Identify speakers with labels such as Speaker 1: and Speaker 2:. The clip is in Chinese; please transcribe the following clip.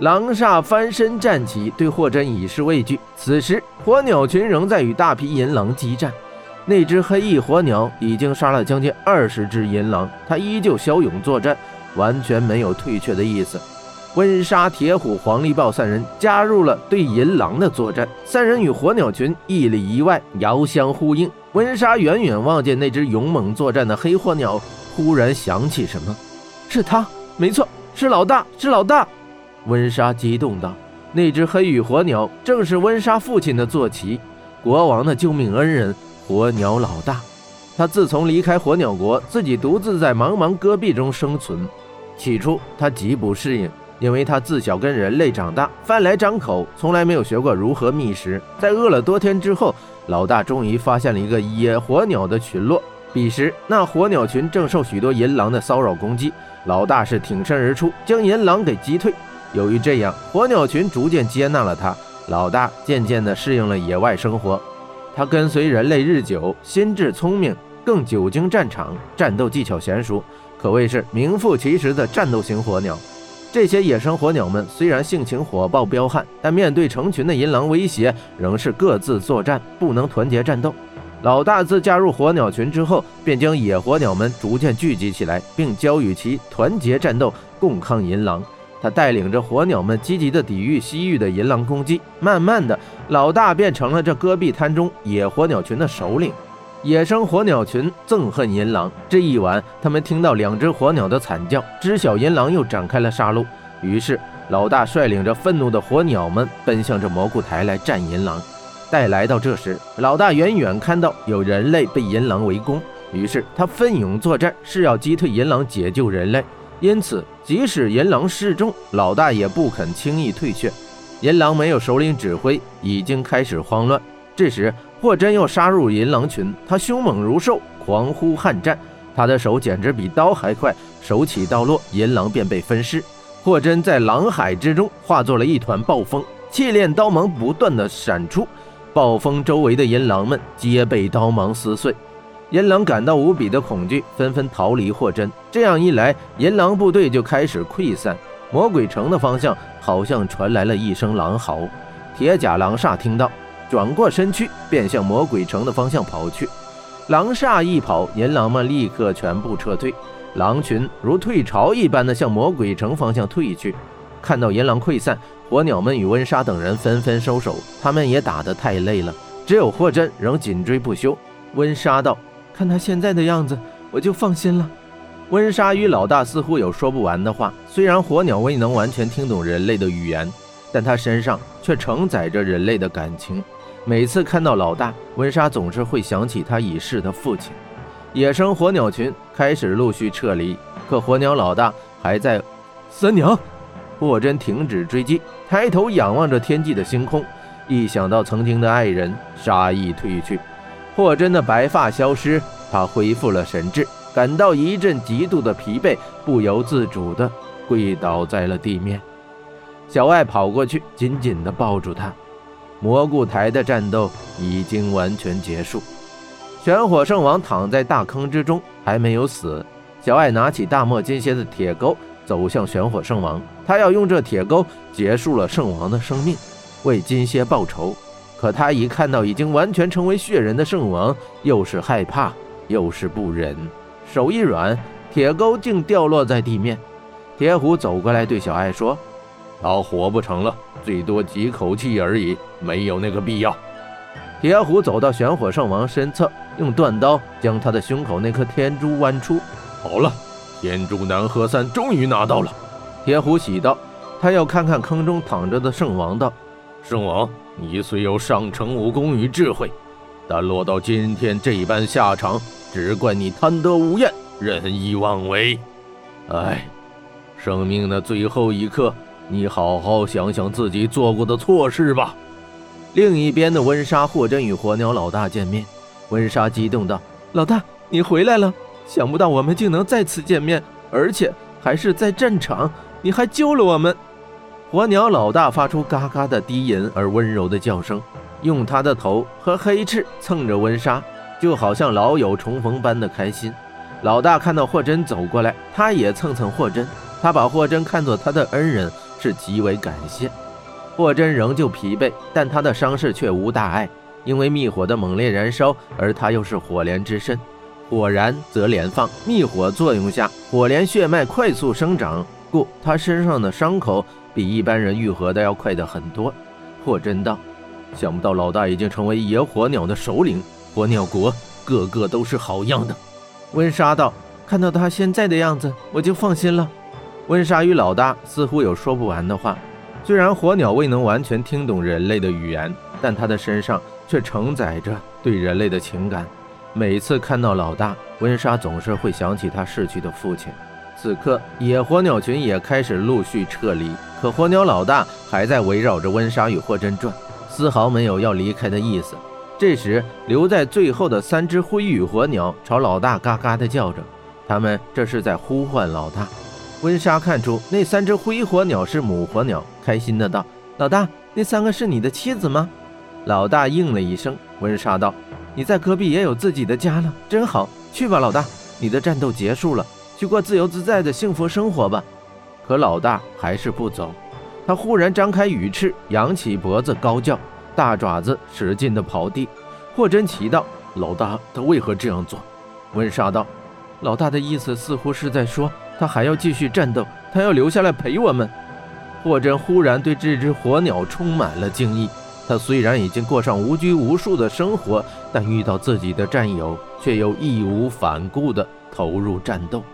Speaker 1: 狼煞翻身站起，对霍真以示畏惧。此时，火鸟群仍在与大批银狼激战。那只黑翼火鸟已经杀了将近二十只银狼，它依旧骁勇作战，完全没有退却的意思。温莎、铁虎、黄力豹三人加入了对银狼的作战。三人与火鸟群一里一外，遥相呼应。温莎远远望见那只勇猛作战的黑火鸟，忽然想起什么：“是他，没错，是老大，是老大！”温莎激动道：“那只黑羽火鸟正是温莎父亲的坐骑，国王的救命恩人——火鸟老大。他自从离开火鸟国，自己独自在茫茫戈壁中生存。起初他极不适应，因为他自小跟人类长大，饭来张口，从来没有学过如何觅食。在饿了多天之后，老大终于发现了一个野火鸟的群落。彼时那火鸟群正受许多银狼的骚扰攻击，老大是挺身而出，将银狼给击退。”由于这样，火鸟群逐渐接纳了他。老大渐渐地适应了野外生活。他跟随人类日久，心智聪明，更久经战场，战斗技巧娴熟，可谓是名副其实的战斗型火鸟。这些野生火鸟们虽然性情火爆彪悍，但面对成群的银狼威胁，仍是各自作战，不能团结战斗。老大自加入火鸟群之后，便将野火鸟们逐渐聚集起来，并教与其团结战斗，共抗银狼。他带领着火鸟们积极地抵御西域的银狼攻击，慢慢的，老大变成了这戈壁滩中野火鸟群的首领。野生火鸟群憎恨银狼。这一晚，他们听到两只火鸟的惨叫，知晓银狼又展开了杀戮。于是，老大率领着愤怒的火鸟们奔向这蘑菇台来战银狼。待来到这时，老大远远看到有人类被银狼围攻，于是他奋勇作战，是要击退银狼，解救人类。因此，即使银狼示众，老大也不肯轻易退却。银狼没有首领指挥，已经开始慌乱。这时，霍真又杀入银狼群，他凶猛如兽，狂呼悍战，他的手简直比刀还快，手起刀落，银狼便被分尸。霍真在狼海之中化作了一团暴风，气炼刀芒不断的闪出，暴风周围的银狼们皆被刀芒撕碎。银狼感到无比的恐惧，纷纷逃离霍真。这样一来，银狼部队就开始溃散。魔鬼城的方向好像传来了一声狼嚎。铁甲狼煞听到，转过身躯，便向魔鬼城的方向跑去。狼煞一跑，银狼们立刻全部撤退。狼群如退潮一般的向魔鬼城方向退去。看到银狼溃散，火鸟们与温莎等人纷纷收手，他们也打得太累了。只有霍真仍紧追不休。温莎道。看他现在的样子，我就放心了。温莎与老大似乎有说不完的话。虽然火鸟未能完全听懂人类的语言，但他身上却承载着人类的感情。每次看到老大，温莎总是会想起他已逝的父亲。野生火鸟群开始陆续撤离，可火鸟老大还在。三娘，霍真停止追击，抬头仰望着天际的星空，一想到曾经的爱人，杀意褪去。霍真的白发消失，他恢复了神智，感到一阵极度的疲惫，不由自主地跪倒在了地面。小艾跑过去，紧紧地抱住他。蘑菇台的战斗已经完全结束，玄火圣王躺在大坑之中，还没有死。小艾拿起大漠金蝎的铁钩，走向玄火圣王，他要用这铁钩结束了圣王的生命，为金蝎报仇。可他一看到已经完全成为血人的圣王，又是害怕又是不忍，手一软，铁钩竟掉落在地面。铁虎走过来对小艾说：“
Speaker 2: 他活不成了，最多几口气而已，没有那个必要。”
Speaker 1: 铁虎走到玄火圣王身侧，用断刀将他的胸口那颗天珠剜出。
Speaker 2: 好了，天珠南河三终于拿到了。
Speaker 1: 铁虎喜道：“他要看看坑中躺着的圣王道。”
Speaker 2: 圣王，你虽有上乘武功与智慧，但落到今天这般下场，只怪你贪得无厌，任意妄为。哎，生命的最后一刻，你好好想想自己做过的错事吧。
Speaker 1: 另一边的温莎、霍真与火鸟老大见面，温莎激动道：“老大，你回来了！想不到我们竟能再次见面，而且还是在战场，你还救了我们。”火鸟老大发出嘎嘎的低吟而温柔的叫声，用他的头和黑翅蹭着温莎，就好像老友重逢般的开心。老大看到霍真走过来，他也蹭蹭霍真，他把霍真看作他的恩人，是极为感谢。霍真仍旧疲惫，但他的伤势却无大碍，因为密火的猛烈燃烧，而他又是火莲之身，火燃则连放，密火作用下，火莲血脉快速生长，故他身上的伤口比一般人愈合的要快得很多。霍真道：“想不到老大已经成为野火鸟的首领，火鸟国个个都是好样的。”温莎道：“看到他现在的样子，我就放心了。”温莎与老大似乎有说不完的话。虽然火鸟未能完全听懂人类的语言，但他的身上却承载着对人类的情感。每次看到老大，温莎总是会想起他逝去的父亲。此刻，野火鸟群也开始陆续撤离，可火鸟老大还在围绕着温莎与霍真转，丝毫没有要离开的意思。这时，留在最后的三只灰羽火鸟朝老大嘎嘎地叫着，他们这是在呼唤老大。温莎看出那三只灰火鸟是母火鸟，开心的道：“老大，那三个是你的妻子吗？”老大应了一声。温莎道：“你在戈壁也有自己的家了，真好。去吧，老大，你的战斗结束了，去过自由自在的幸福生活吧。”可老大还是不走。他忽然张开羽翅，扬起脖子高叫，大爪子使劲的刨地。霍真奇道：“老大，他为何这样做？”温莎道：“老大的意思似乎是在说。”他还要继续战斗，他要留下来陪我们。霍真忽然对这只火鸟充满了敬意。他虽然已经过上无拘无束的生活，但遇到自己的战友，却又义无反顾地投入战斗。